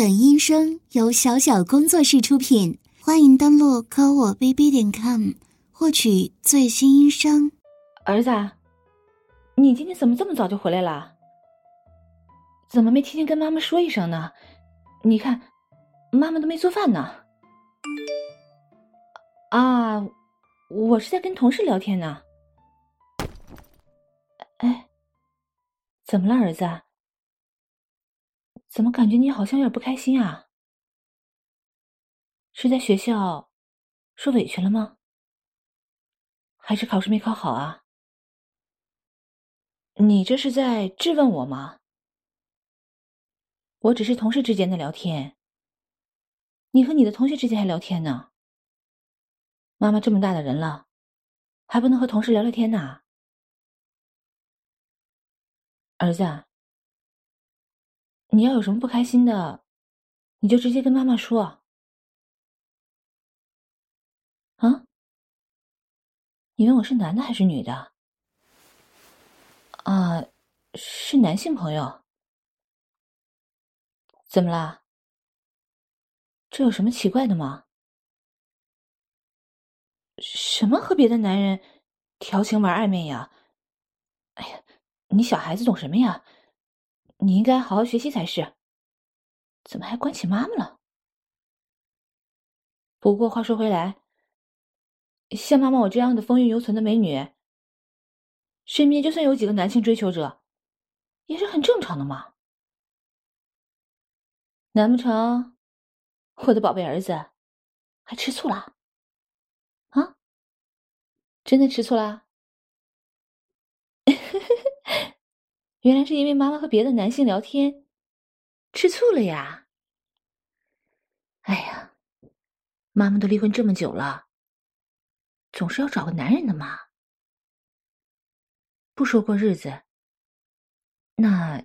本音声由小小工作室出品，欢迎登录科我 bb 点 com 获取最新音声。儿子，你今天怎么这么早就回来了？怎么没提前跟妈妈说一声呢？你看，妈妈都没做饭呢。啊，我是在跟同事聊天呢。哎，怎么了，儿子？怎么感觉你好像有点不开心啊？是在学校受委屈了吗？还是考试没考好啊？你这是在质问我吗？我只是同事之间的聊天，你和你的同学之间还聊天呢。妈妈这么大的人了，还不能和同事聊聊天呢？儿子。你要有什么不开心的，你就直接跟妈妈说。啊？你问我是男的还是女的？啊，是男性朋友。怎么啦？这有什么奇怪的吗？什么和别的男人调情玩暧昧呀？哎呀，你小孩子懂什么呀？你应该好好学习才是，怎么还关起妈妈了？不过话说回来，像妈妈我这样的风韵犹存的美女，身边就算有几个男性追求者，也是很正常的嘛。难不成我的宝贝儿子还吃醋啦？啊？真的吃醋啦？原来是因为妈妈和别的男性聊天，吃醋了呀。哎呀，妈妈都离婚这么久了，总是要找个男人的嘛。不说过日子，那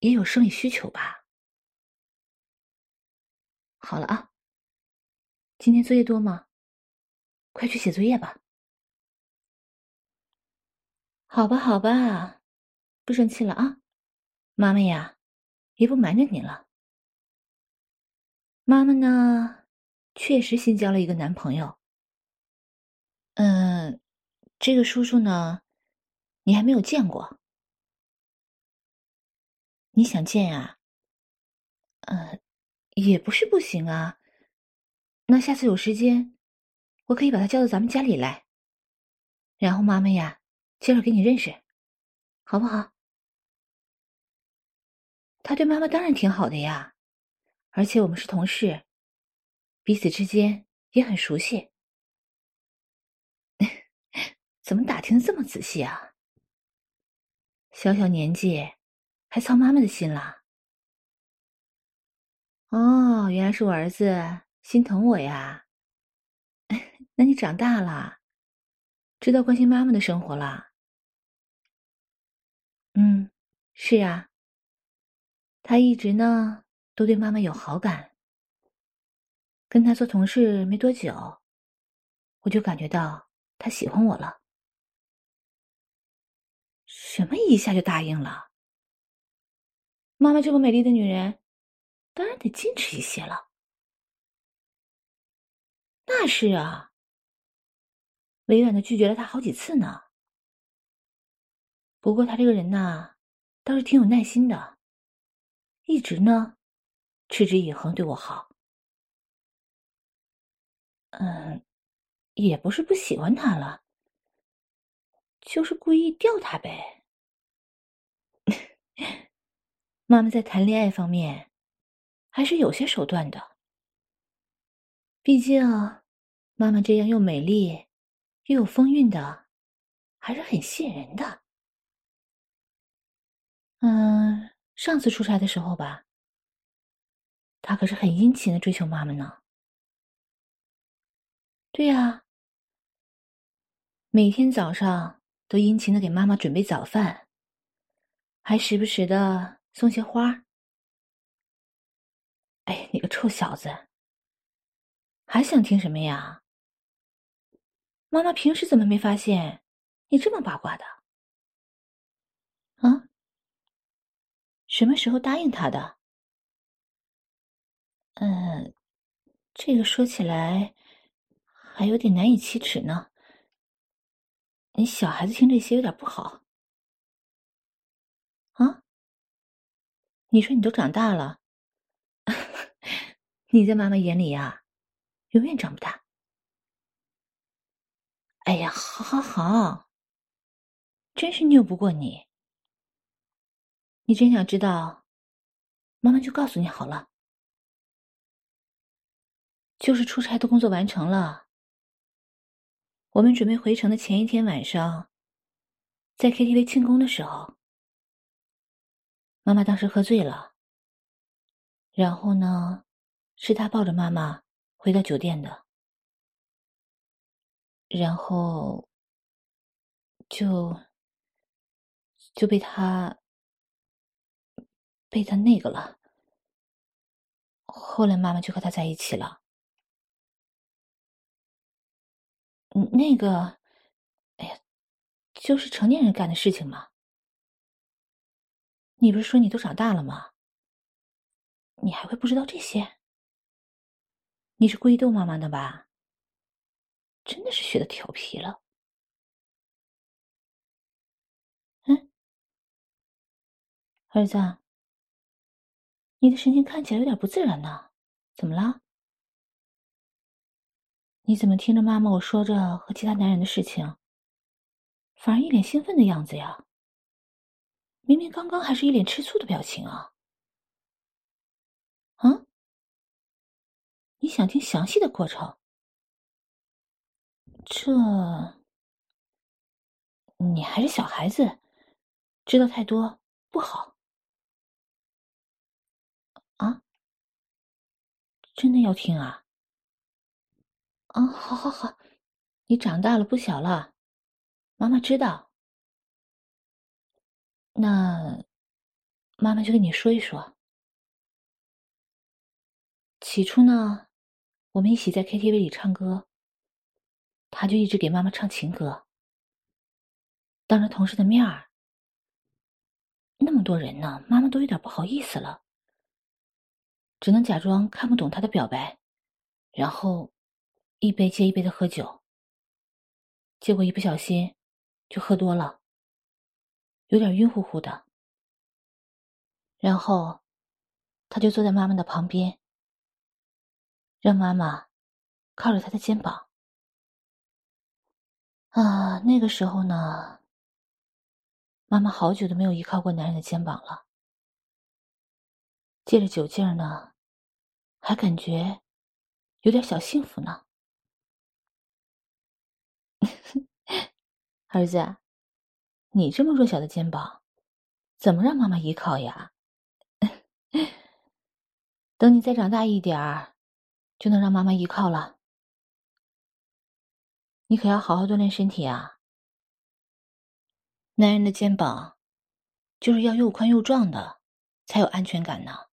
也有生理需求吧。好了啊，今天作业多吗？快去写作业吧。好吧，好吧。不生气了啊，妈妈呀，也不瞒着你了。妈妈呢，确实新交了一个男朋友。嗯，这个叔叔呢，你还没有见过。你想见啊？嗯，也不是不行啊。那下次有时间，我可以把他叫到咱们家里来，然后妈妈呀，介绍给你认识，好不好？他对妈妈当然挺好的呀，而且我们是同事，彼此之间也很熟悉。怎么打听的这么仔细啊？小小年纪，还操妈妈的心啦？哦，原来是我儿子心疼我呀。那你长大了，知道关心妈妈的生活了？嗯，是啊。他一直呢都对妈妈有好感，跟他做同事没多久，我就感觉到他喜欢我了。什么一下就答应了？妈妈这么美丽的女人，当然得矜持一些了。那是啊，委婉的拒绝了他好几次呢。不过他这个人呐，倒是挺有耐心的。一直呢，持之以恒对我好。嗯，也不是不喜欢他了，就是故意吊他呗。妈妈在谈恋爱方面还是有些手段的，毕竟妈妈这样又美丽又有风韵的，还是很吸引人的。嗯。上次出差的时候吧，他可是很殷勤的追求妈妈呢。对呀，每天早上都殷勤的给妈妈准备早饭，还时不时的送些花。哎，你个臭小子，还想听什么呀？妈妈平时怎么没发现你这么八卦的？啊？什么时候答应他的？嗯，这个说起来还有点难以启齿呢。你小孩子听这些有点不好。啊？你说你都长大了，你在妈妈眼里呀，永远长不大。哎呀，好好好，真是拗不过你。你真想知道，妈妈就告诉你好了。就是出差的工作完成了，我们准备回城的前一天晚上，在 KTV 庆功的时候，妈妈当时喝醉了。然后呢，是他抱着妈妈回到酒店的，然后就就被他被他那个了。后来妈妈就和他在一起了。那个，哎呀，就是成年人干的事情嘛。你不是说你都长大了吗？你还会不知道这些？你是故意逗妈妈的吧？真的是学的调皮了。嗯，儿子，你的神情看起来有点不自然呢，怎么了？你怎么听着妈妈我说着和其他男人的事情，反而一脸兴奋的样子呀？明明刚刚还是一脸吃醋的表情啊！啊？你想听详细的过程？这……你还是小孩子，知道太多不好。啊？真的要听啊？啊、好，好，好，你长大了，不小了，妈妈知道。那妈妈就跟你说一说。起初呢，我们一起在 KTV 里唱歌，他就一直给妈妈唱情歌。当着同事的面儿，那么多人呢，妈妈都有点不好意思了，只能假装看不懂他的表白，然后。一杯接一杯的喝酒，结果一不小心就喝多了，有点晕乎乎的。然后他就坐在妈妈的旁边，让妈妈靠着他的肩膀。啊，那个时候呢，妈妈好久都没有依靠过男人的肩膀了，借着酒劲儿呢，还感觉有点小幸福呢。儿子，你这么弱小的肩膀，怎么让妈妈依靠呀？等你再长大一点儿，就能让妈妈依靠了。你可要好好锻炼身体啊！男人的肩膀就是要又宽又壮的，才有安全感呢。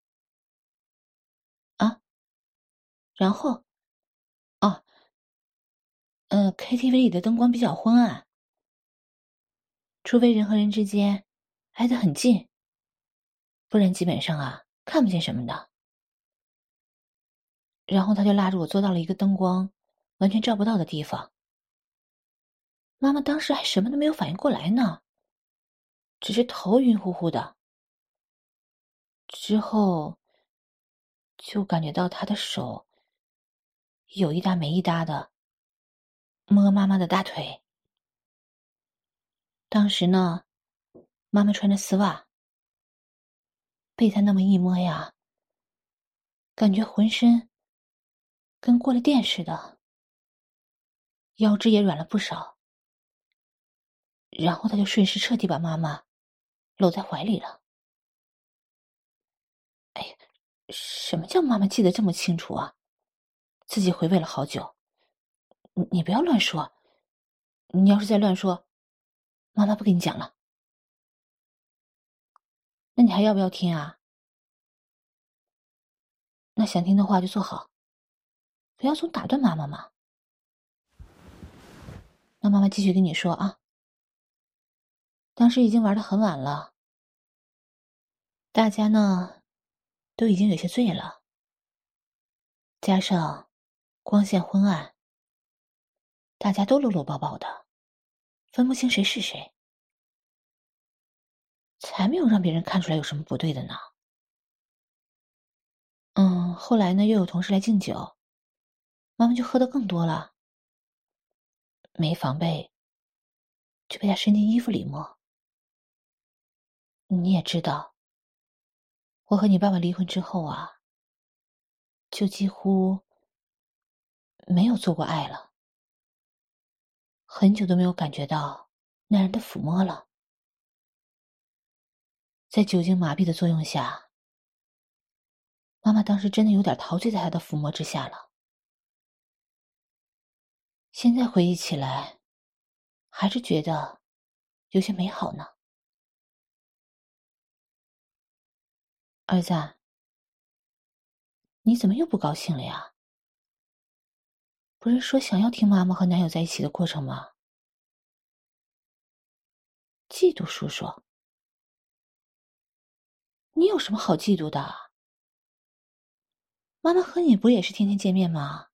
啊，然后，哦。嗯，KTV 里的灯光比较昏暗，除非人和人之间挨得很近，不然基本上啊看不见什么的。然后他就拉着我坐到了一个灯光完全照不到的地方。妈妈当时还什么都没有反应过来呢，只是头晕乎乎的。之后就感觉到他的手有一搭没一搭的。摸妈妈的大腿，当时呢，妈妈穿着丝袜，被他那么一摸呀，感觉浑身跟过了电似的，腰肢也软了不少。然后他就顺势彻底把妈妈搂在怀里了。哎呀，什么叫妈妈记得这么清楚啊？自己回味了好久。你不要乱说，你要是再乱说，妈妈不跟你讲了。那你还要不要听啊？那想听的话就坐好，不要总打断妈妈嘛。那妈妈继续跟你说啊。当时已经玩得很晚了，大家呢都已经有些醉了，加上光线昏暗，大家都搂搂抱抱的，分不清谁是谁，才没有让别人看出来有什么不对的呢。嗯，后来呢，又有同事来敬酒，妈妈就喝得更多了，没防备，就被他伸进衣服里摸。你也知道，我和你爸爸离婚之后啊，就几乎没有做过爱了，很久都没有感觉到男人的抚摸了，在酒精麻痹的作用下。妈妈当时真的有点陶醉在他的抚摸之下了。现在回忆起来，还是觉得有些美好呢。儿子，你怎么又不高兴了呀？不是说想要听妈妈和男友在一起的过程吗？嫉妒叔叔？你有什么好嫉妒的？妈妈和你不也是天天见面吗？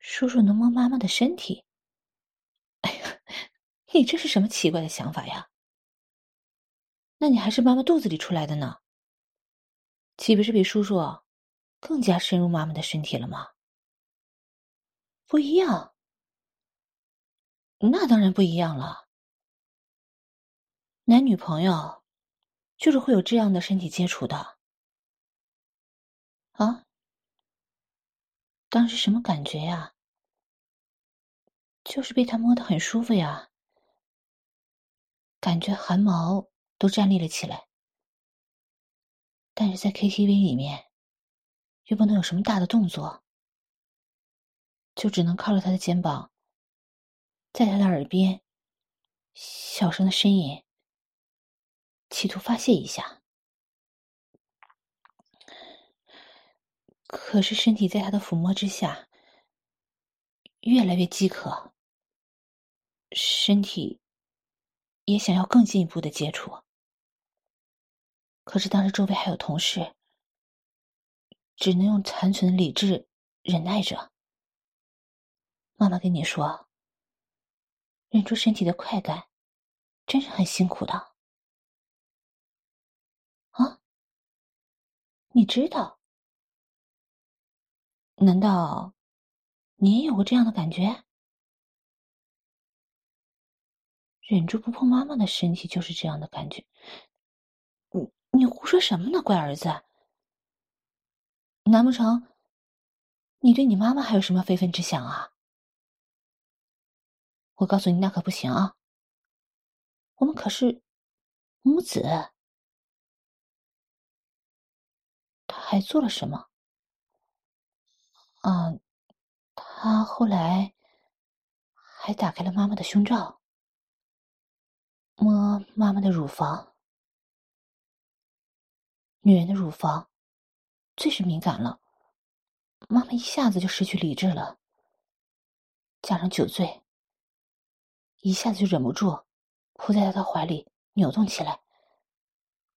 叔叔能摸妈妈的身体？哎呀，你这是什么奇怪的想法呀？那你还是妈妈肚子里出来的呢，岂不是比叔叔更加深入妈妈的身体了吗？不一样，那当然不一样了。男女朋友就是会有这样的身体接触的。啊，当时什么感觉呀？就是被他摸得很舒服呀，感觉汗毛都站立了起来。但是在 KTV 里面，又不能有什么大的动作，就只能靠着他的肩膀，在他的耳边小声的呻吟，企图发泄一下。可是身体在他的抚摸之下越来越饥渴，身体也想要更进一步的接触。可是当时周围还有同事，只能用残存的理智忍耐着。妈妈跟你说，忍住身体的快感，真是很辛苦的。啊？你知道？难道你也有过这样的感觉？忍住不碰妈妈的身体就是这样的感觉。你你胡说什么呢，乖儿子？难不成你对你妈妈还有什么非分之想啊？我告诉你，那可不行啊！我们可是母子。他还做了什么？嗯，他后来还打开了妈妈的胸罩，摸妈妈的乳房。女人的乳房最是敏感了，妈妈一下子就失去理智了，加上酒醉，一下子就忍不住扑在他的怀里扭动起来，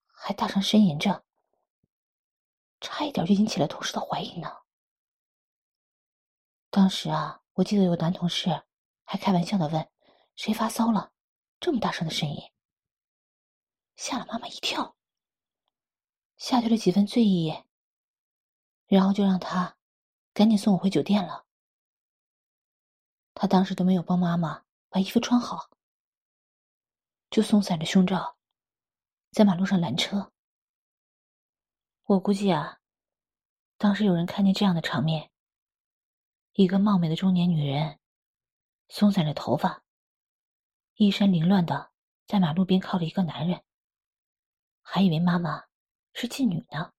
还大声呻吟着，差一点就引起了同事的怀疑呢。当时啊，我记得有个男同事还开玩笑的问：“谁发骚了？这么大声的声音。”吓了妈妈一跳，吓退了几分醉意，然后就让他赶紧送我回酒店了。他当时都没有帮妈妈把衣服穿好，就松散着胸罩，在马路上拦车。我估计啊，当时有人看见这样的场面。一个貌美的中年女人，松散着头发，衣衫凌乱的在马路边靠着一个男人，还以为妈妈是妓女呢。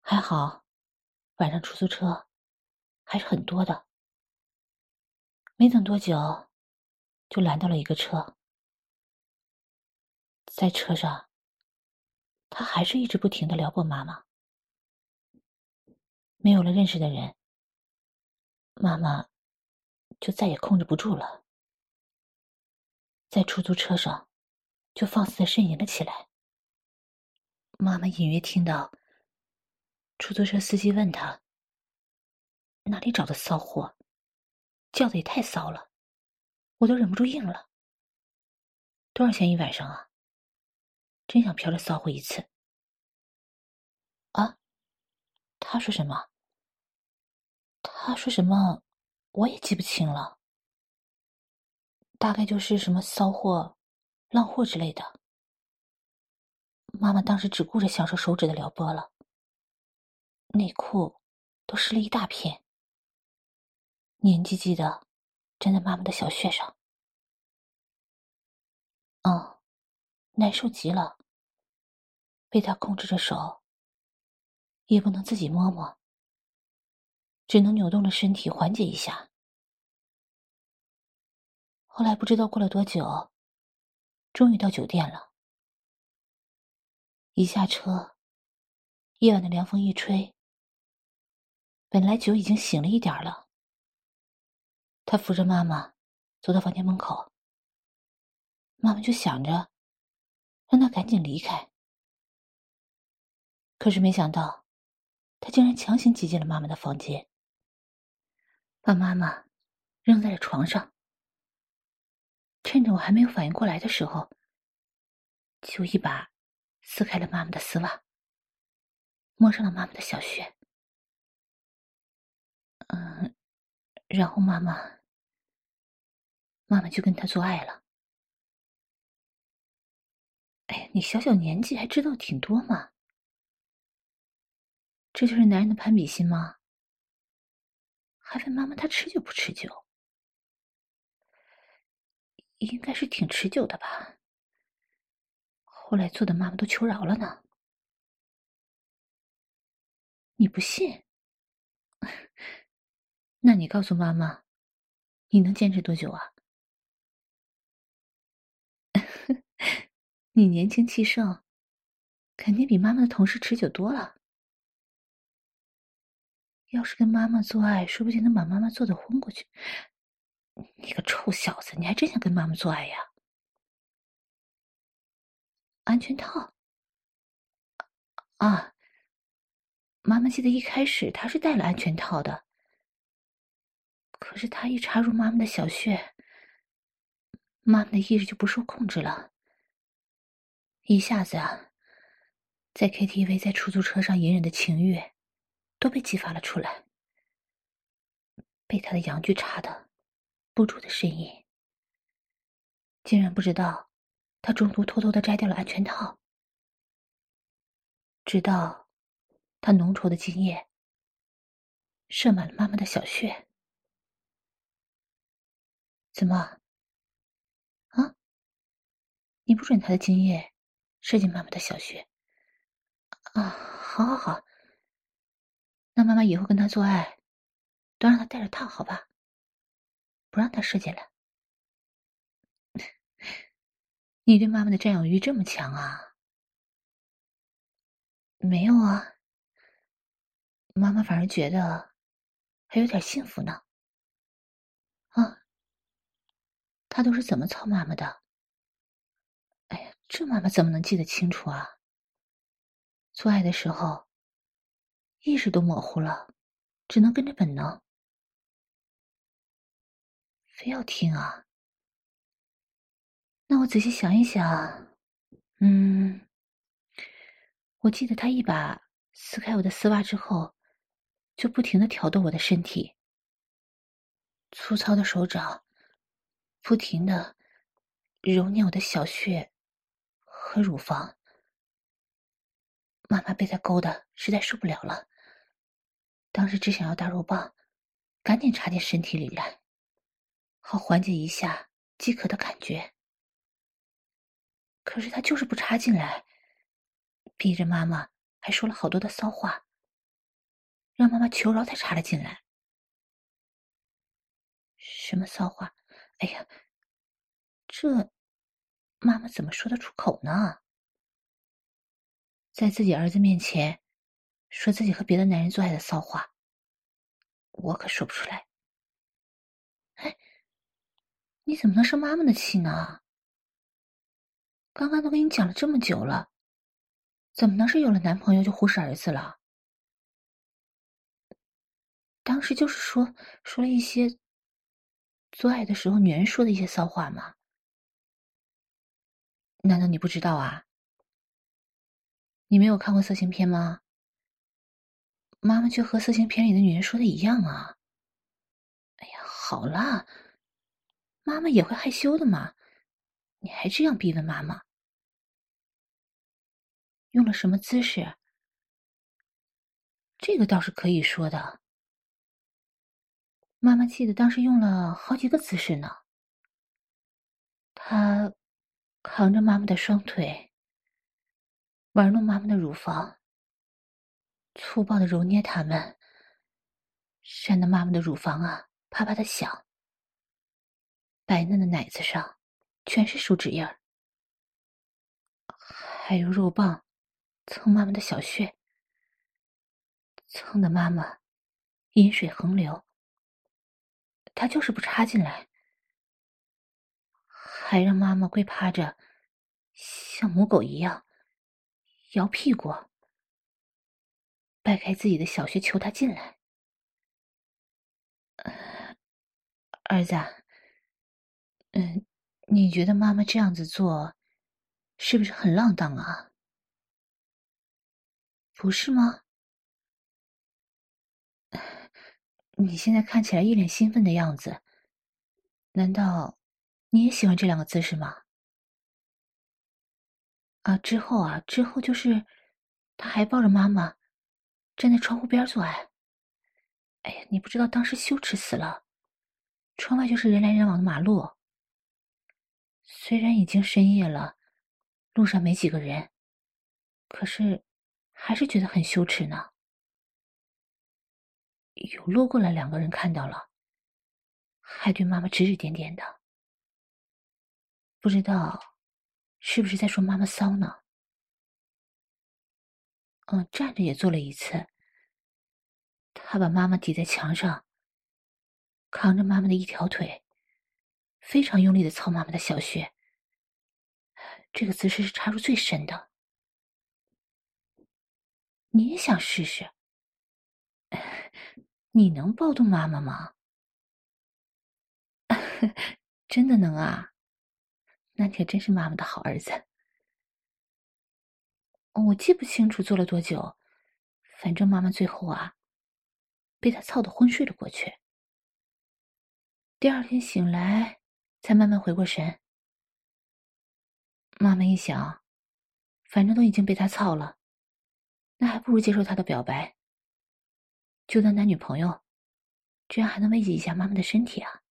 还好，晚上出租车还是很多的。没等多久，就拦到了一个车，在车上，他还是一直不停的撩拨妈妈。没有了认识的人。妈妈就再也控制不住了，在出租车上就放肆的呻吟了起来。妈妈隐约听到出租车司机问他：“哪里找的骚货？叫的也太骚了，我都忍不住应了。多少钱一晚上啊？真想嫖这骚货一次。”啊？他说什么？他说什么？我也记不清了。大概就是什么骚货、浪货之类的。妈妈当时只顾着享受手指的撩拨了，内裤都湿了一大片，黏唧唧的粘在妈妈的小穴上。嗯，难受极了，被他控制着手，也不能自己摸摸，只能扭动着身体缓解一下。后来不知道过了多久，终于到酒店了。一下车，夜晚的凉风一吹，本来酒已经醒了一点了。他扶着妈妈走到房间门口，妈妈就想着让他赶紧离开，可是没想到，他竟然强行挤进了妈妈的房间，把妈妈扔在了床上。趁着我还没有反应过来的时候，就一把撕开了妈妈的丝袜，摸上了妈妈的小穴。嗯，然后妈妈，妈妈就跟他做爱了。哎呀，你小小年纪还知道挺多嘛？这就是男人的攀比心吗？还问妈妈他持久不持久？应该是挺持久的吧。后来做的妈妈都求饶了呢。你不信？那你告诉妈妈，你能坚持多久啊？你年轻气盛，肯定比妈妈的同事持久多了。要是跟妈妈做爱，说不定能把妈妈做的昏过去。你个臭小子，你还真想跟妈妈做爱呀？安全套啊！妈妈记得一开始她是戴了安全套的，可是他一插入妈妈的小穴，妈妈的意识就不受控制了，一下子啊，在 KTV、在出租车上隐忍的情欲都被激发了出来，被他的阳具插的。不住的呻吟，竟然不知道，他中途偷偷的摘掉了安全套，直到他浓稠的精液射满了妈妈的小穴。怎么？啊？你不准他的精液射进妈妈的小穴？啊，好好好，那妈妈以后跟他做爱，都让他带着套，好吧？不让他射进来。你对妈妈的占有欲这么强啊？没有啊，妈妈反而觉得还有点幸福呢。啊，他都是怎么操妈妈的？哎呀，这妈妈怎么能记得清楚啊？做爱的时候，意识都模糊了，只能跟着本能。非要听啊？那我仔细想一想，嗯，我记得他一把撕开我的丝袜之后，就不停的挑逗我的身体，粗糙的手掌不停的揉捏我的小穴和乳房。妈妈被他勾的实在受不了了，当时只想要大肉棒，赶紧插进身体里来。好缓解一下饥渴的感觉，可是他就是不插进来，逼着妈妈还说了好多的骚话，让妈妈求饶才插了进来。什么骚话？哎呀，这妈妈怎么说得出口呢？在自己儿子面前说自己和别的男人做爱的骚话，我可说不出来。哎。你怎么能生妈妈的气呢？刚刚都跟你讲了这么久了，怎么能是有了男朋友就忽视儿子了？当时就是说说了一些做爱的时候女人说的一些骚话吗？难道你不知道啊？你没有看过色情片吗？妈妈就和色情片里的女人说的一样啊！哎呀，好啦，妈妈也会害羞的嘛，你还这样逼问妈妈？用了什么姿势？这个倒是可以说的。妈妈记得当时用了好几个姿势呢。他扛着妈妈的双腿，玩弄妈妈的乳房。粗暴的揉捏它们，扇得妈妈的乳房啊啪啪的响。白嫩的奶子上全是手指印儿，还有肉棒蹭妈妈的小穴，蹭得妈妈淫水横流。他就是不插进来，还让妈妈跪趴着，像母狗一样摇屁股。掰开自己的小穴，求他进来。儿子，嗯，你觉得妈妈这样子做，是不是很浪荡啊？不是吗？你现在看起来一脸兴奋的样子，难道你也喜欢这两个姿势吗？啊，之后啊，之后就是，他还抱着妈妈。站在窗户边做爱，哎呀，你不知道当时羞耻死了。窗外就是人来人往的马路，虽然已经深夜了，路上没几个人，可是还是觉得很羞耻呢。有路过来两个人看到了，还对妈妈指指点点的，不知道是不是在说妈妈骚呢？嗯，站着也做了一次。他把妈妈抵在墙上，扛着妈妈的一条腿，非常用力的操妈妈的小穴。这个姿势是插入最深的。你也想试试？你能抱动妈妈吗？真的能啊！那可真是妈妈的好儿子。我记不清楚做了多久，反正妈妈最后啊，被他操得昏睡了过去。第二天醒来，才慢慢回过神。妈妈一想，反正都已经被他操了，那还不如接受他的表白，就当男女朋友，这样还能慰藉一下妈妈的身体啊。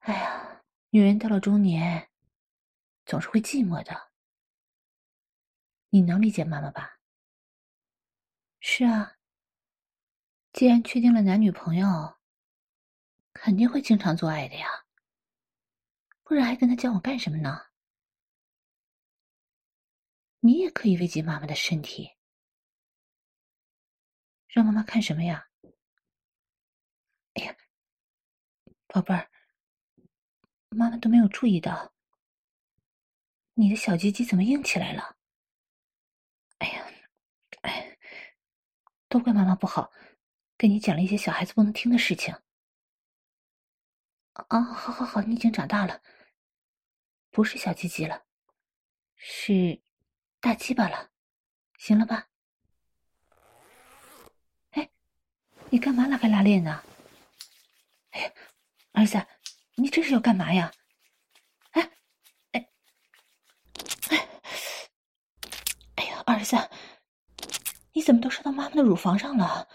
哎呀，女人到了中年，总是会寂寞的。你能理解妈妈吧？是啊，既然确定了男女朋友，肯定会经常做爱的呀，不然还跟他交往干什么呢？你也可以慰藉妈妈的身体，让妈妈看什么呀？哎呀，宝贝儿，妈妈都没有注意到，你的小鸡鸡怎么硬起来了？哎呀，哎，都怪妈妈不好，跟你讲了一些小孩子不能听的事情。啊，好好好，你已经长大了，不是小鸡鸡了，是大鸡巴了，行了吧？哎，你干嘛拉开拉链呢？哎呀，儿子，你这是要干嘛呀？哎。哎。哎儿子，你怎么都射到妈妈的乳房上了？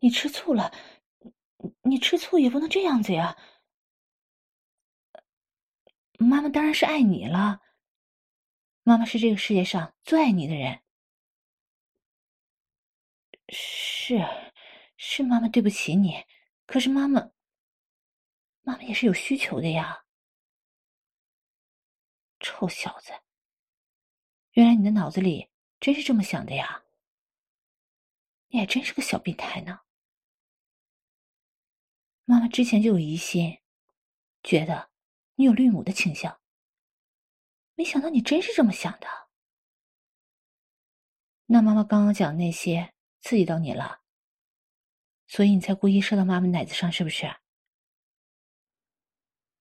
你吃醋了？你吃醋也不能这样子呀！妈妈当然是爱你了，妈妈是这个世界上最爱你的人。是，是妈妈对不起你，可是妈妈，妈妈也是有需求的呀。臭小子！原来你的脑子里真是这么想的呀！你还真是个小变态呢。妈妈之前就有疑心，觉得你有绿母的倾向，没想到你真是这么想的。那妈妈刚刚讲那些刺激到你了，所以你才故意射到妈妈奶子上，是不是？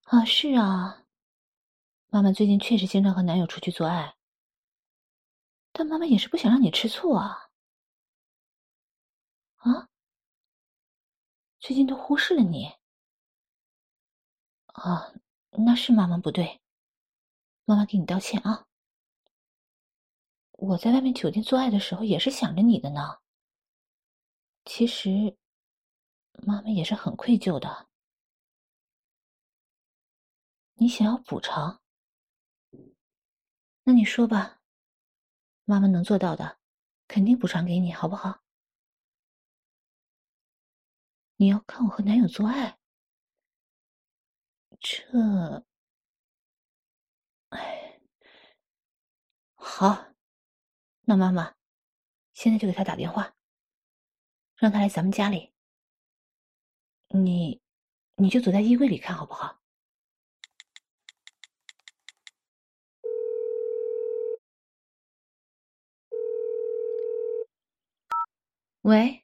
啊，是啊。妈妈最近确实经常和男友出去做爱，但妈妈也是不想让你吃醋啊。啊？最近都忽视了你。啊，那是妈妈不对，妈妈给你道歉啊。我在外面酒店做爱的时候也是想着你的呢。其实，妈妈也是很愧疚的。你想要补偿？那你说吧，妈妈能做到的，肯定补偿给你，好不好？你要看我和男友做爱？这，哎，好。那妈妈，现在就给他打电话，让他来咱们家里。你，你就躲在衣柜里看好不好？喂，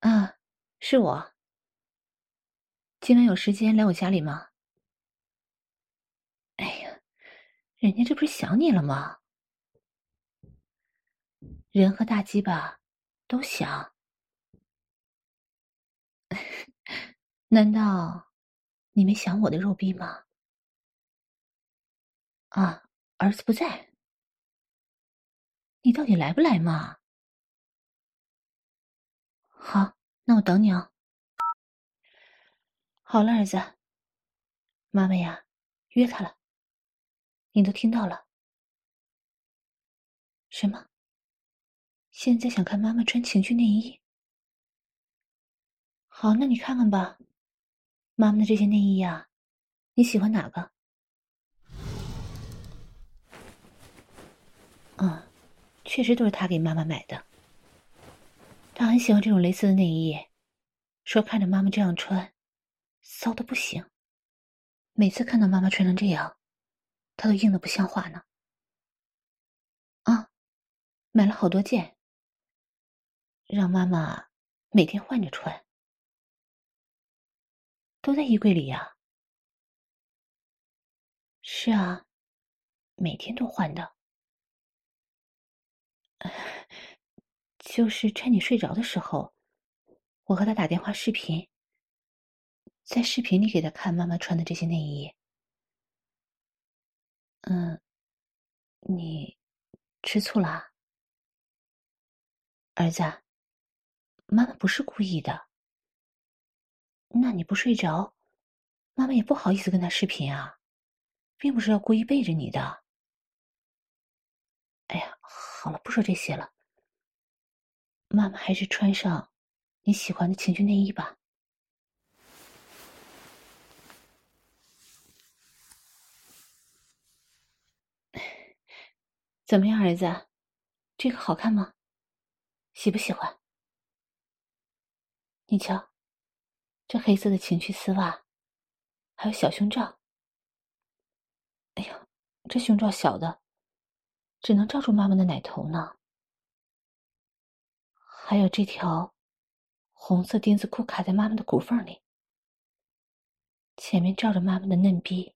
啊，是我。今晚有时间来我家里吗？哎呀，人家这不是想你了吗？人和大鸡巴都想，难道你没想我的肉逼吗？啊，儿子不在，你到底来不来嘛？好，那我等你哦。好了，儿子，妈妈呀，约他了，你都听到了。什么？现在想看妈妈穿情趣内衣？好，那你看看吧。妈妈的这些内衣呀，你喜欢哪个？嗯，确实都是他给妈妈买的。他很喜欢这种蕾丝的内衣，说看着妈妈这样穿，骚的不行。每次看到妈妈穿成这样，他都硬的不像话呢。啊，买了好多件。让妈妈每天换着穿，都在衣柜里呀。是啊，每天都换的。就是趁你睡着的时候，我和他打电话视频，在视频里给他看妈妈穿的这些内衣。嗯，你吃醋啦，儿子？妈妈不是故意的。那你不睡着，妈妈也不好意思跟他视频啊，并不是要故意背着你的。哎呀，好了，不说这些了。妈妈还是穿上你喜欢的情趣内衣吧。怎么样，儿子？这个好看吗？喜不喜欢？你瞧，这黑色的情趣丝袜，还有小胸罩。哎呀，这胸罩小的，只能罩住妈妈的奶头呢。还有这条红色丁字裤卡在妈妈的骨缝里，前面罩着妈妈的嫩逼，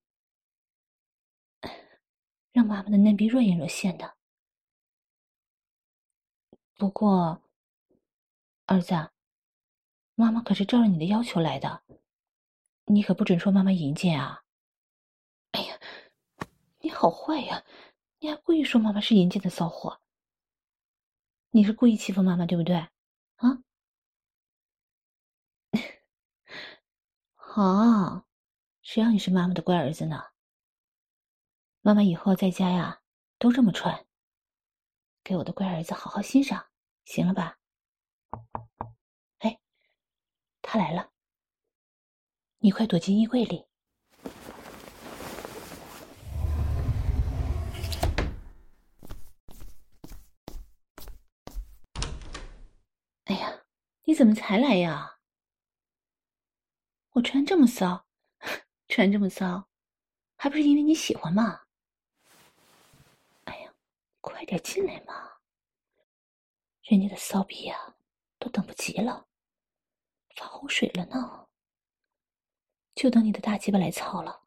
让妈妈的嫩逼若隐若现的。不过，儿子。妈妈可是照着你的要求来的，你可不准说妈妈淫贱啊！哎呀，你好坏呀！你还故意说妈妈是淫贱的骚货，你是故意欺负妈妈对不对？啊？好，谁让你是妈妈的乖儿子呢？妈妈以后在家呀，都这么穿，给我的乖儿子好好欣赏，行了吧？他来了，你快躲进衣柜里。哎呀，你怎么才来呀？我穿这么骚，穿这么骚，还不是因为你喜欢吗？哎呀，快点进来嘛！人家的骚逼呀、啊，都等不及了，发洪水了呢，就等你的大鸡巴来操了。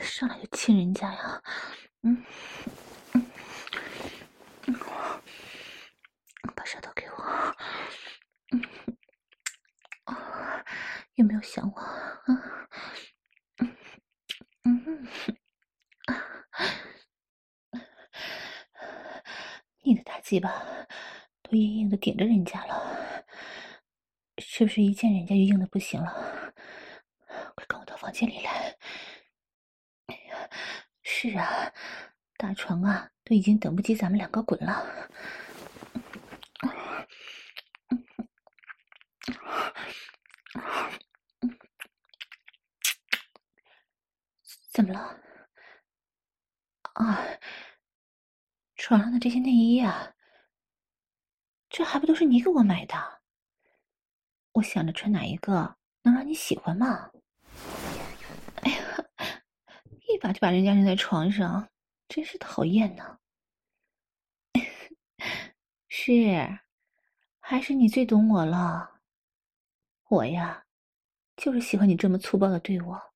上来就亲人家呀，嗯，嗯，把舌头给我，嗯，啊有没有想我？啊，嗯，你的大鸡巴都硬硬的顶着人家了，是不是一见人家就硬的不行了？快跟我到房间里来。是啊，大床啊，都已经等不及咱们两个滚了。怎么了？啊，床上的这些内衣啊，这还不都是你给我买的？我想着穿哪一个能让你喜欢嘛。哎呀一把就把人家扔在床上，真是讨厌呢。是，还是你最懂我了。我呀，就是喜欢你这么粗暴的对我，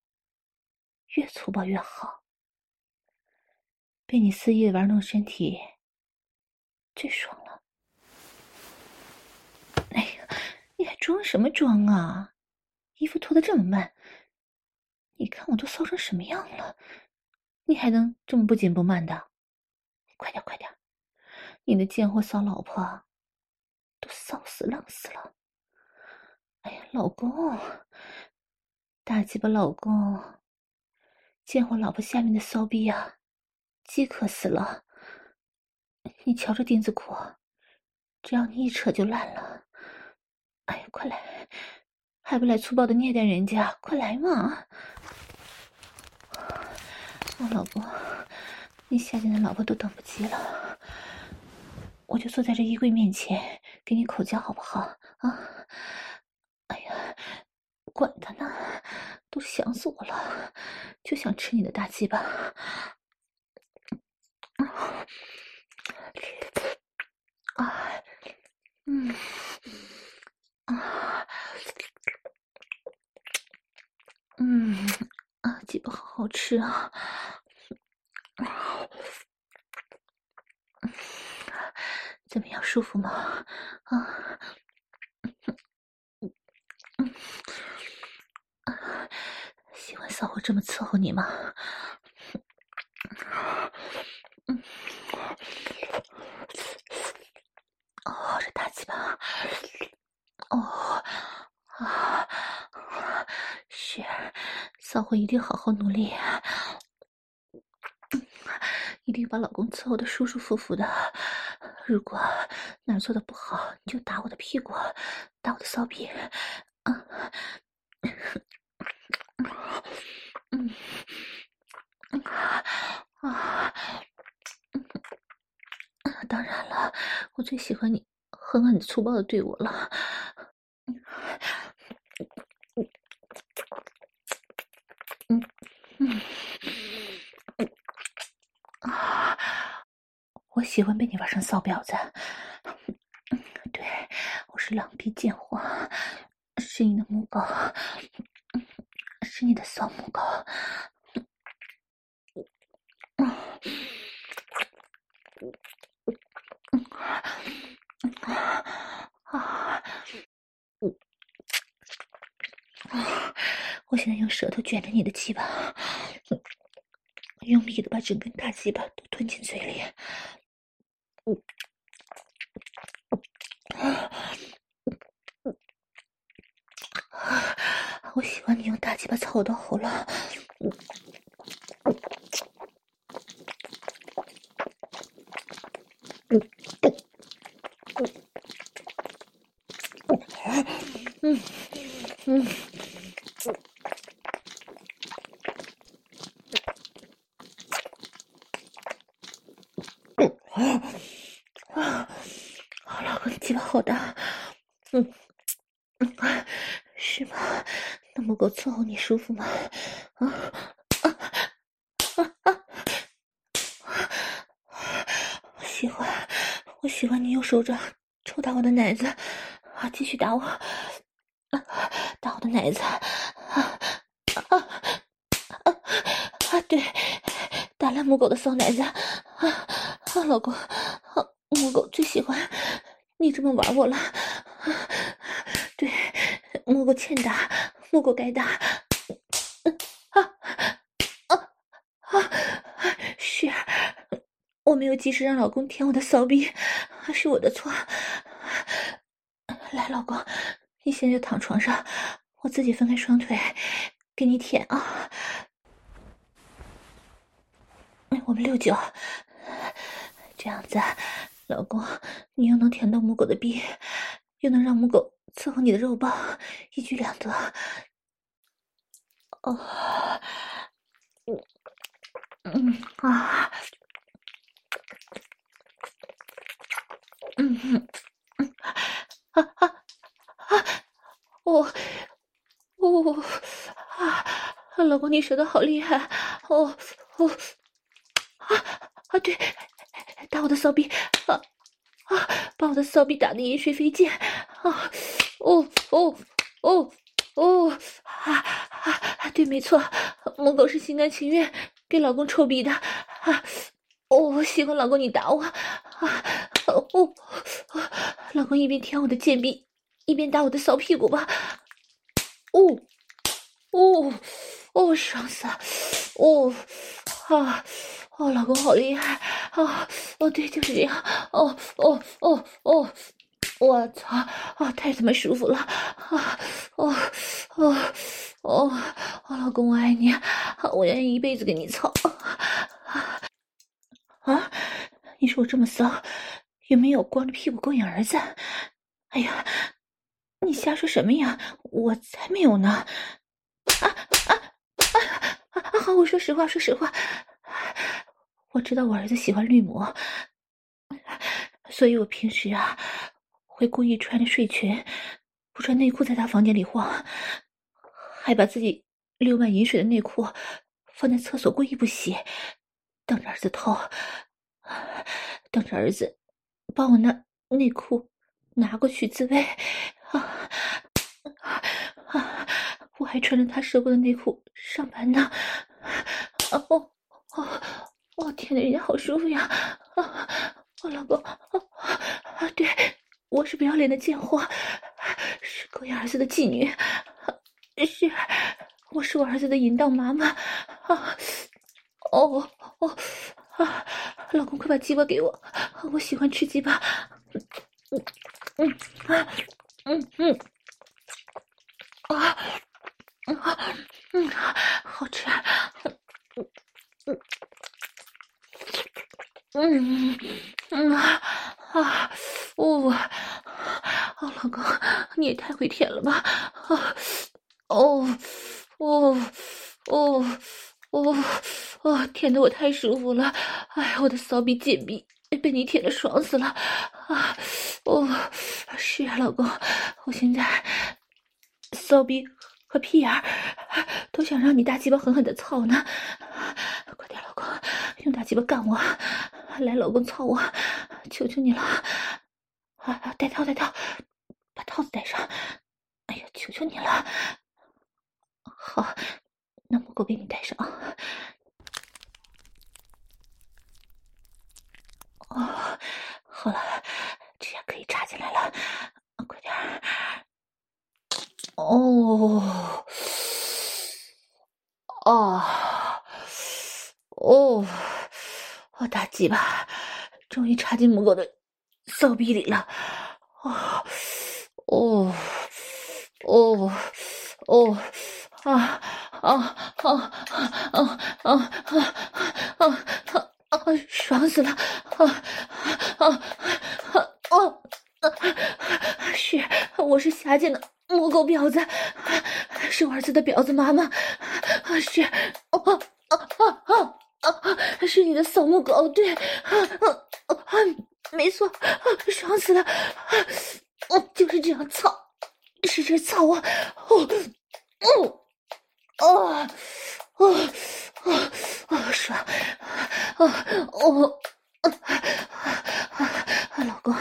越粗暴越好。被你肆意玩弄身体，最爽了。哎呀，你还装什么装啊？衣服脱得这么慢。你看我都骚成什么样了，你还能这么不紧不慢的？快点快点！你的贱货骚老婆都骚死浪死了！哎呀，老公，大鸡巴老公，见我老婆下面的骚逼呀，饥渴死了！你瞧这钉子裤，只要你一扯就烂了！哎呀，快来！还不来粗暴的虐待人家，快来嘛！我老婆，你下贱的老婆都等不及了，我就坐在这衣柜面前给你口交好不好？啊！哎呀，管他呢，都想死我了，就想吃你的大鸡巴。啊，嗯，啊。嗯啊，鸡巴好好吃啊！怎么样，舒服吗？啊，喜欢骚货这么伺候你吗？哦，这大鸡巴，哦。啊，是，骚货一定好好努力，一定把老公伺候的舒舒服服的。如果哪做的不好，你就打我的屁股，打我的骚逼。啊，嗯，啊，当然了，我最喜欢你狠狠粗暴的对我了。我喜欢被你玩成骚婊子，对，我是狼逼贱货，是你的母狗，是你的骚母狗。啊，我现在用舌头卷着你的鸡巴，用力的把整根大鸡巴都吞进嘴里。我喜欢你用大鸡巴操我的喉咙。嗯嗯。好大，嗯，嗯，是吗？那母狗伺候你舒服吗？啊啊啊啊！我喜欢，我喜欢你用手掌抽打我的奶子，啊，继续打我，啊，打我的奶子，啊啊啊啊！对，打烂母狗的骚奶子，啊啊，老公，好，母狗最喜欢你这么玩我了，啊，对，母狗欠打。母狗该打，啊啊啊！是，我没有及时让老公舔我的骚逼，是我的错。来，老公，你现在就躺床上，我自己分开双腿给你舔啊。我们六九，这样子，老公，你又能舔到母狗的逼，又能让母狗。伺候你的肉棒，一举两得。哦，嗯啊，嗯嗯嗯啊啊啊！我我啊，老公你舌头好厉害！哦哦啊啊！对，打我的骚逼啊啊！把我的骚逼打得饮水飞溅啊！哦哦哦哦！啊啊！对，没错，母狗是心甘情愿给老公臭逼的啊！哦，我喜欢老公你打我啊！哦哦，老公一边舔我的贱逼，一边打我的骚屁股吧！哦哦哦，爽死了！哦啊哦，老公好厉害啊！哦，对，就是这样！哦哦哦哦。我操！啊，太他妈舒服了！啊，哦，哦，哦，哦，老公，我爱你，我愿意一辈子给你操！啊，啊，你说我这么骚，有没有光着屁股勾引儿子？哎呀，你瞎说什么呀？我才没有呢！啊啊啊啊！好，我说实话，说实话，我知道我儿子喜欢绿魔，所以我平时啊。会故意穿着睡裙，不穿内裤在他房间里晃，还把自己流满饮水的内裤放在厕所故意不洗，等着儿子偷，等着儿子把我那内裤拿过去自慰。啊啊！我还穿着他射过的内裤上班呢。啊哦哦哦！天哪，人家好舒服呀！啊，我老公啊啊！对。我是不要脸的贱货，是勾引儿子的妓女，是，我是我儿子的淫荡妈妈啊！哦哦啊！老公，快把鸡巴给我，我喜欢吃鸡巴。嗯嗯啊嗯嗯啊啊嗯，好吃。嗯嗯嗯嗯啊啊！哦，哦，老公，你也太会舔了吧！啊，哦，哦，哦，哦，哦哦，舔的我太舒服了！哎呀，我的骚逼贱逼被你舔的爽死了！啊，哦，是啊，老公，我现在骚逼和屁眼儿都想让你大鸡巴狠狠的操呢！快点，老公，用大鸡巴干我！来，老公操我！求求你了！啊！戴套，戴套，把套子戴上！哎呀，求求你了！好，那母狗给你戴上。哦，好了，这样可以插进来了。快点！哦，哦，哦，我大鸡巴终于插进母狗的。骚逼里了，哦，哦，哦，哦，啊，啊，啊，啊，啊，啊，啊，啊啊，爽死了，啊，啊，啊，啊啊，是，我是下贱的母狗婊子，是我儿子的婊子妈妈，啊是，哦，啊，啊，啊，啊，是你的扫墓狗，对，啊，啊，啊。没错，爽死了！我就是这样操，使劲操我！哦，哦，哦，哦，哦，哦，爽，哦，哦，啊，老公，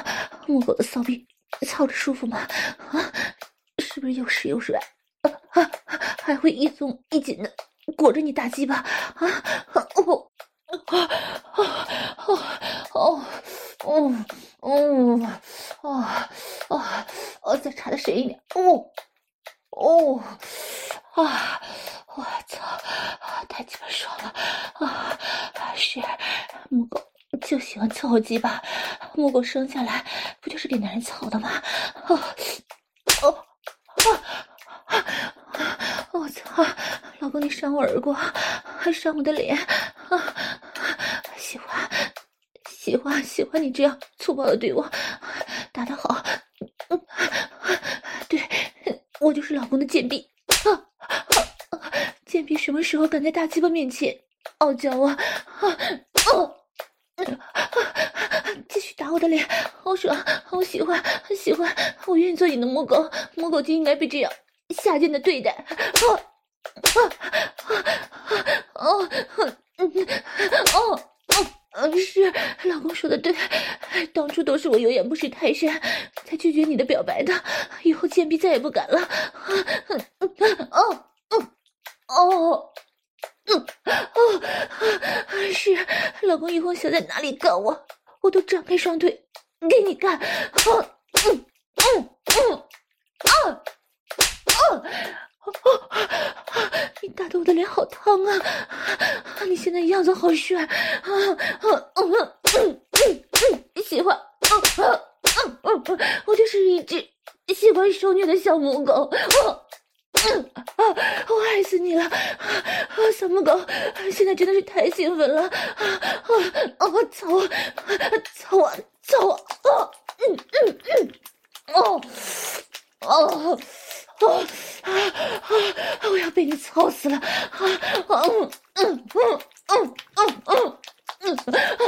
母狗的骚逼操着舒服吗？啊，是不是又湿又软？啊啊，还会一松一紧的裹着你大鸡巴？啊，哦，啊，哦，哦，哦，哦，哦，哦，哦，再插的深一点，哦。哦，啊，我操，太鸡巴爽了啊！是母狗就喜欢伺候鸡巴，母狗生下来不就是给男人操的吗？哦，哦，啊，啊，我操，老公你扇我耳光，还扇我的脸，啊，喜欢，喜欢，喜欢你这样粗暴的对我，打得好，嗯，对。我就是老公的贱婢！时候敢在大鸡巴面前傲娇啊？啊！哦！继续打我的脸，好爽，好喜欢，喜欢，我愿意做你的母狗，母狗就应该被这样下贱的对待。啊！啊！啊！哦！嗯！哦！哦！是老公说的对，当初都是我有眼不识泰山，才拒绝你的表白的。以后贱婢再也不敢了。哦，嗯，哦，嗯，哦，是老公，以后想在哪里干我，我都张开双腿给你干。嗯，嗯，嗯，嗯，啊，啊，哦，你打的我的脸好烫啊！你现在样子好帅啊！嗯，嗯，嗯，嗯，喜欢。嗯，嗯，嗯，嗯，我就是一只。喜欢受虐的小母狗，哦，嗯啊，我爱死你了，啊，小母狗，现在真的是太兴奋了，啊啊啊，操我，操我，操我，哦，嗯嗯嗯，哦，哦，哦，啊啊，我要被你操死了，啊，嗯嗯嗯嗯嗯嗯嗯，啊，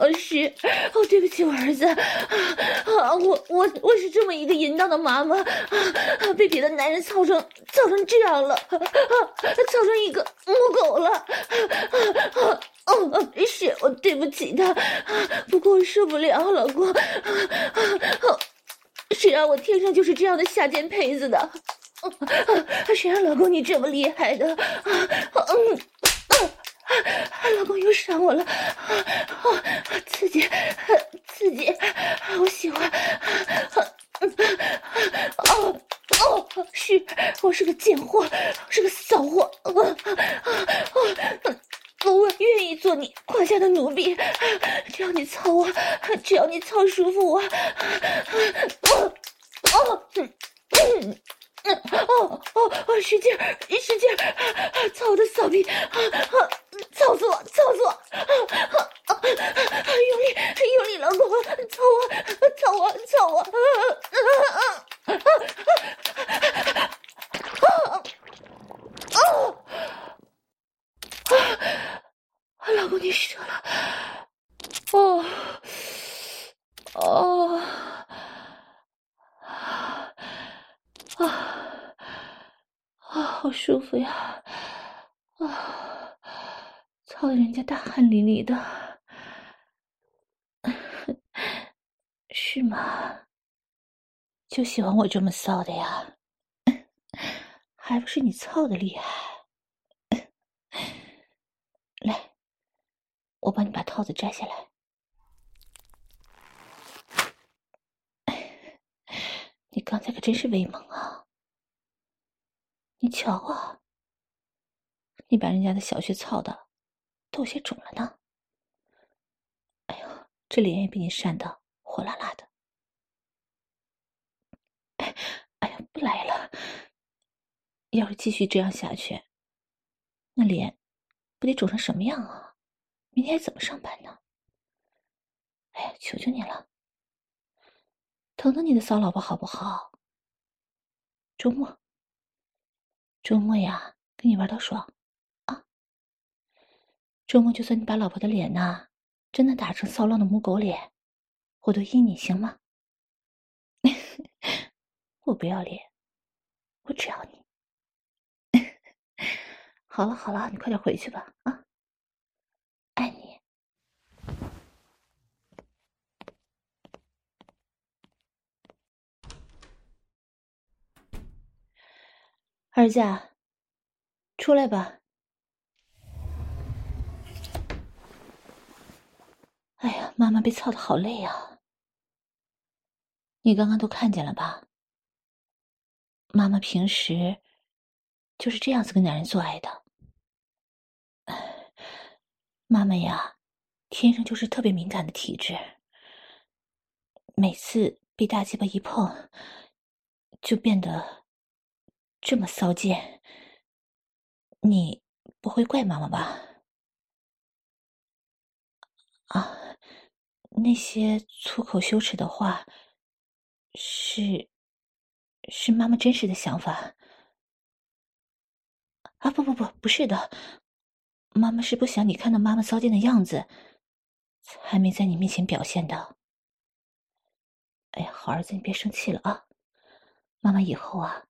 呃，是，哦，对不起，我儿子，啊，我我我是这么一个淫荡的妈妈，啊，被别的男人操成操成这样了，啊，操成一个母狗了，啊，哦，是我对不起他，不过我受不了，老公，啊，谁让我天生就是这样的下贱胚子的，啊，谁让老公你这么厉害的，啊，嗯。啊，老公又赏我了，啊啊，刺激，刺激，我喜欢，啊，哦哦，是，我是个贱货，是个骚货，啊啊啊，我愿意做你胯下的奴婢，只要你操我，只要你操舒服我，啊啊啊，嗯嗯。哦哦哦！使劲儿，使劲儿，操我的草皮，操作操作，用力用力，老公，操我，操我，操我，啊啊啊啊啊啊！啊，老公，你射了，哦哦。啊啊，好舒服呀！啊，操的人家大汗淋漓的，是吗？就喜欢我这么骚的呀？还不是你操的厉害？来，我帮你把套子摘下来。你刚才可真是威猛啊！你瞧啊，你把人家的小穴操的都有些肿了呢。哎呦，这脸也被你扇得火辣辣的。哎，哎呀，不来了！要是继续这样下去，那脸不得肿成什么样啊？明天还怎么上班呢？哎呀，求求你了！疼疼你的骚老婆好不好？周末，周末呀，跟你玩到爽啊！周末就算你把老婆的脸呐，真的打成骚浪的母狗脸，我都依你，行吗？我不要脸，我只要你。好了好了，你快点回去吧，啊，爱你。儿子，出来吧。哎呀，妈妈被操的好累啊！你刚刚都看见了吧？妈妈平时就是这样子跟男人做爱的。妈妈呀，天生就是特别敏感的体质，每次被大鸡巴一碰，就变得这么骚贱。你不会怪妈妈吧？啊？那些粗口羞耻的话，是，是妈妈真实的想法。啊，不不不，不是的，妈妈是不想你看到妈妈骚贱的样子，才没在你面前表现的。哎呀，好儿子，你别生气了啊！妈妈以后啊，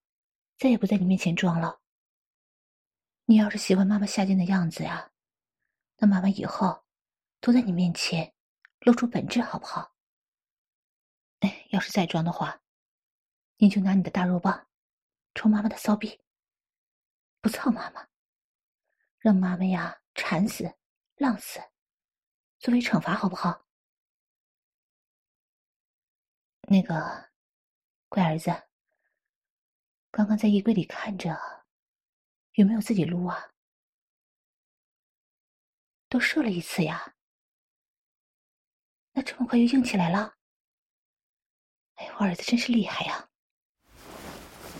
再也不在你面前装了。你要是喜欢妈妈下贱的样子呀，那妈妈以后都在你面前。露出本质好不好？哎，要是再装的话，你就拿你的大肉棒抽妈妈的骚逼，不操妈妈，让妈妈呀馋死、浪死，作为惩罚好不好？那个乖儿子，刚刚在衣柜里看着，有没有自己撸啊？都射了一次呀。那这么快就硬起来了？哎，我儿子真是厉害呀！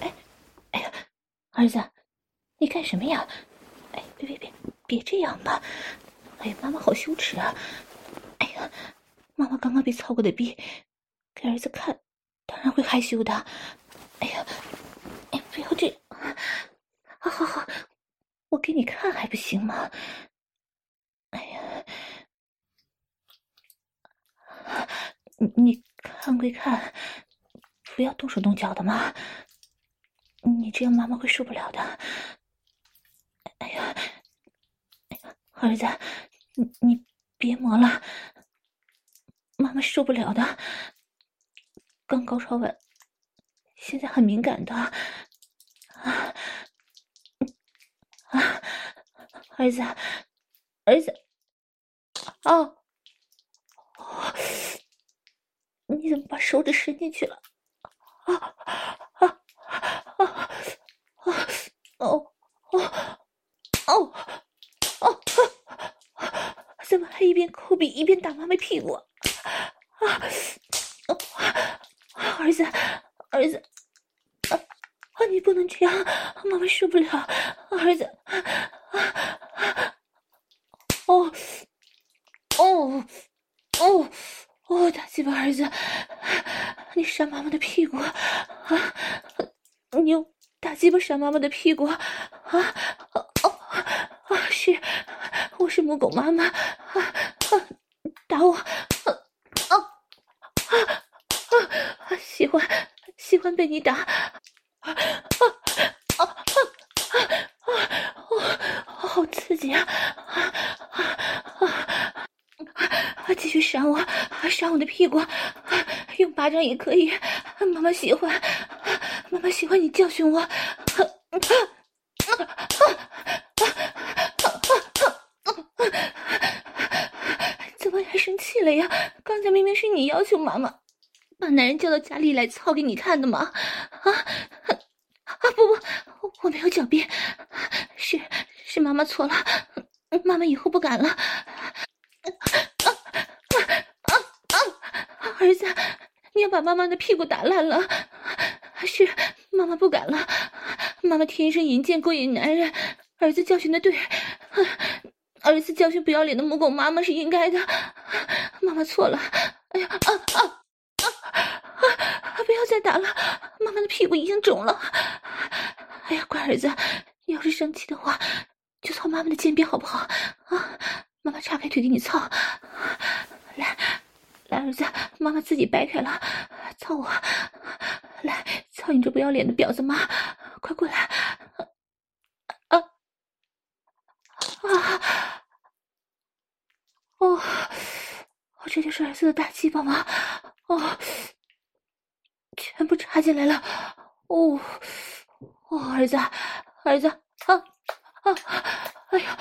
哎，哎呀，儿子，你干什么呀？哎，别别别，别这样吧！哎呀，妈妈好羞耻啊！哎呀，妈妈刚刚被操过的逼，给儿子看，当然会害羞的。哎呀，不要这！好好好，我给你看还不行吗？哎呀！你你看归看，不要动手动脚的嘛！你这样妈妈会受不了的。哎呀，哎呀，儿子，你你别磨了，妈妈受不了的。刚高潮完，现在很敏感的。啊啊，儿子，儿子，哦。你怎么把手指伸进去了？啊啊啊啊！哦哦哦哦！怎么还一边抠鼻一边打妈妈屁股？啊啊！儿子，儿子，你不能这样，妈妈受不了。儿子，哦哦哦！哦，大鸡巴儿子，你扇妈妈的屁股啊！你用大鸡巴扇妈妈的屁股啊！哦啊！是，我是母狗妈妈啊啊！打我！啊啊啊啊！喜欢喜欢被你打！啊啊啊啊啊！啊，好刺激啊！啊啊啊！啊！继续扇我，扇我的屁股，用巴掌也可以。妈妈喜欢，妈妈喜欢你教训我。怎么还生气了呀？刚才明明是你要求妈妈把男人叫到家里来操给你看的嘛？啊！不不，我没有狡辩，是是妈妈错了，妈妈以后不敢了。啊啊啊啊！儿子，你要把妈妈的屁股打烂了？是，妈妈不敢了。妈妈天生淫贱勾引男人，儿子教训的对。儿子教训不要脸的母狗妈妈是应该的。妈妈错了。哎呀啊啊啊！不要再打了，妈妈的屁股已经肿了。哎呀，乖儿子，你要是生气的话，就操妈妈的肩膀好不好？啊！妈妈岔开腿给你操，来，来儿子，妈妈自己掰开了，操我，来操你这不要脸的婊子妈，快过来！啊啊！哦，这就是儿子的大鸡巴吗？哦，全部插进来了！哦，哦，儿子，儿子，啊啊！哎呀，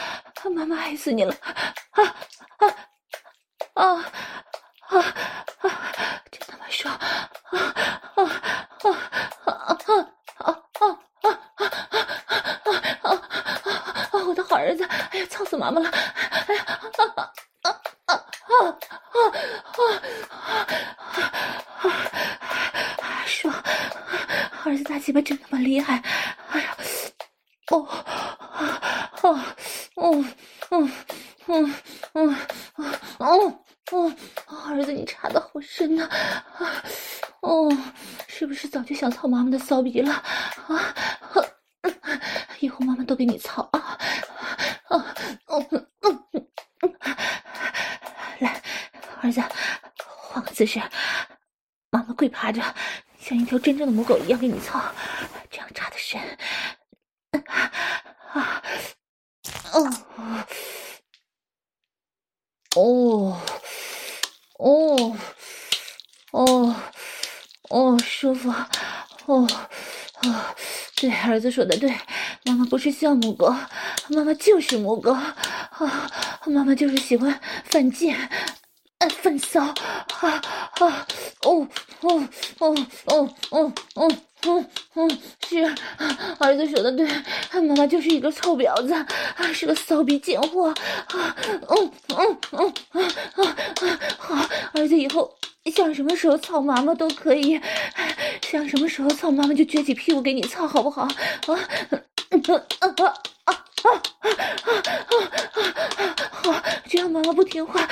妈妈爱死你了！啊啊啊啊骚逼了？啊，以后妈妈都给你操啊！啊！来儿子，换个姿势，妈妈跪趴着，像一条真正的母狗一样给你操，这样插的深。啊，哦，哦，哦，哦，舒服，哦哦对儿子说的对妈妈不是像母狗妈妈就是母狗啊妈妈就是喜欢犯贱啊犯骚啊啊哦哦哦哦哦哦哦嗯嗯是儿子说的对，妈妈就是一个臭婊子，是个骚逼贱货啊！嗯嗯嗯啊啊啊！好，儿子以后想什么时候操妈妈都可以，想什么时候操妈妈就撅起屁股给你操，好不好？啊啊啊啊啊啊啊啊！好，只要妈妈不听话。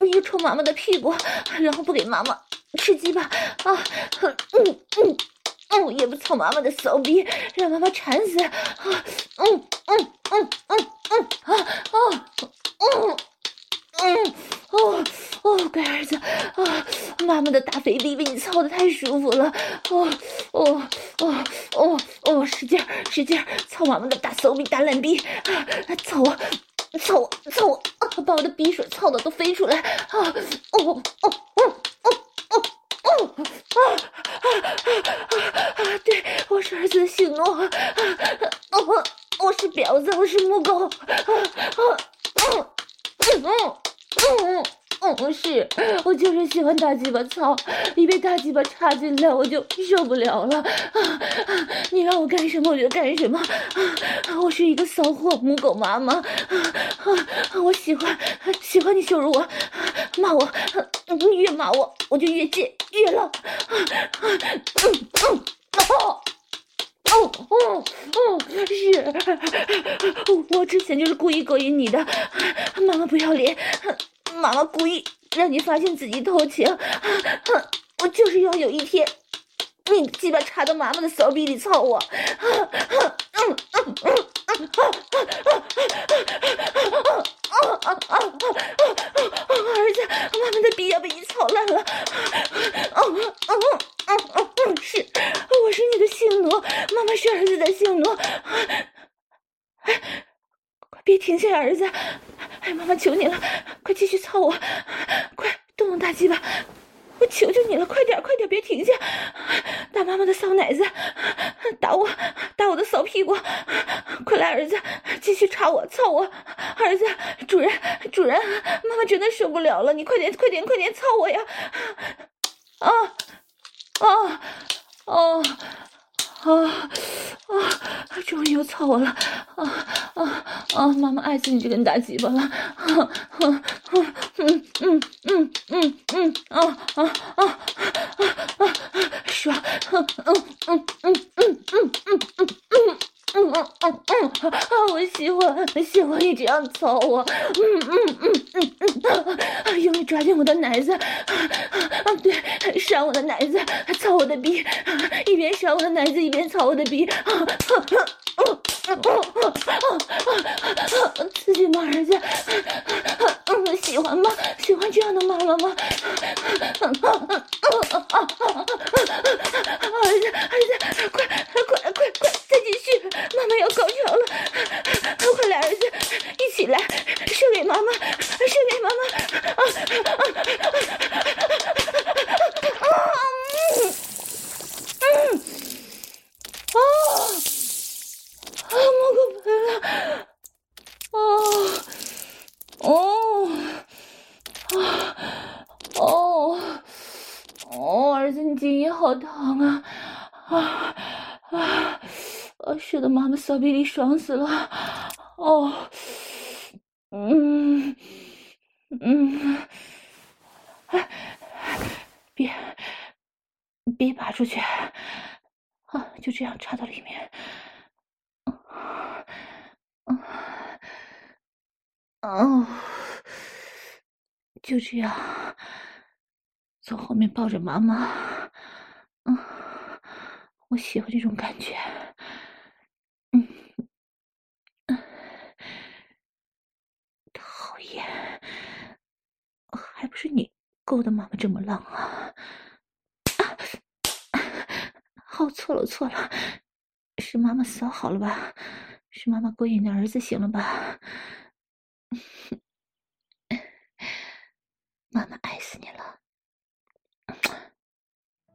你就抽妈妈的屁股，然后不给妈妈吃鸡巴啊！嗯嗯哦，也不操妈妈的骚逼，让妈妈馋死啊！嗯嗯嗯嗯嗯啊啊嗯嗯哦哦，乖儿子啊，妈妈的大肥逼被你操的太舒服了！哦哦哦哦哦，使劲使劲操妈妈的大骚逼大烂逼啊！操我！操我！操我！啊！把我的鼻水操的都飞出来！啊！哦哦哦哦哦！啊啊啊啊！对，我是儿子的性奴！啊我我是婊子，我是母狗！啊啊啊嗯嗯嗯。嗯，不是我就是喜欢大鸡巴操，一被大鸡巴插进来我就受不了了啊！你让我干什么我就干什么啊！我是一个骚货母狗妈妈啊啊！我喜欢喜欢你羞辱我，骂我，你越骂我我就越贱越浪啊！嗯嗯哦哦哦哦是，我之前就是故意勾引你的，妈妈不要脸。妈妈故意让你发现自己偷情，我就是要有一天，你鸡巴插到妈妈的骚逼里操我，嗯嗯嗯嗯嗯，儿子，妈妈的逼要被你操烂了，嗯嗯嗯嗯嗯，是，我是你的性奴，妈妈是儿子的性奴，快别停下，儿子。哎，妈妈求你了，快继续操我，快动动大鸡巴，我求求你了，快点，快点，别停下，打妈妈的骚奶子，打我，打我的骚屁股，快来，儿子，继续插我，操我，儿子，主人，主人，妈妈真的受不了了，你快点，快点，快点操我呀，啊，啊，哦。啊啊啊！终于又操我了！啊啊啊！妈妈爱死你这根大鸡巴了！啊啊啊！嗯嗯嗯嗯嗯啊啊啊啊啊！爽！嗯嗯嗯嗯嗯嗯嗯嗯。嗯嗯嗯嗯啊！我喜欢喜欢你这样操我，嗯嗯嗯嗯嗯，用力抓紧我的奶子，啊啊对，扇我的奶子，操我的逼，一边扇我的奶子一边操我的逼，啊啊啊啊啊啊！刺激吗，儿子？嗯，喜欢吗？喜欢这样的妈妈吗？儿子儿子，快快快快，再继续妈妈要高潮了，快来，儿子，一起来，射给妈妈，射给妈妈，啊啊啊啊！啊啊，啊，了，哦，哦，啊，哦，哦，儿子，你今夜好疼啊，啊。啊！啊！射得妈妈骚逼里爽死了！哦，嗯嗯，哎，别别拔出去！啊，就这样插到里面。嗯嗯哦，就这样从后面抱着妈妈。嗯。我喜欢这种感觉，嗯，讨厌，还不是你勾的妈妈这么浪啊！啊，好，错了错了，是妈妈骚好了吧？是妈妈勾引的儿子行了吧？妈妈爱死你了。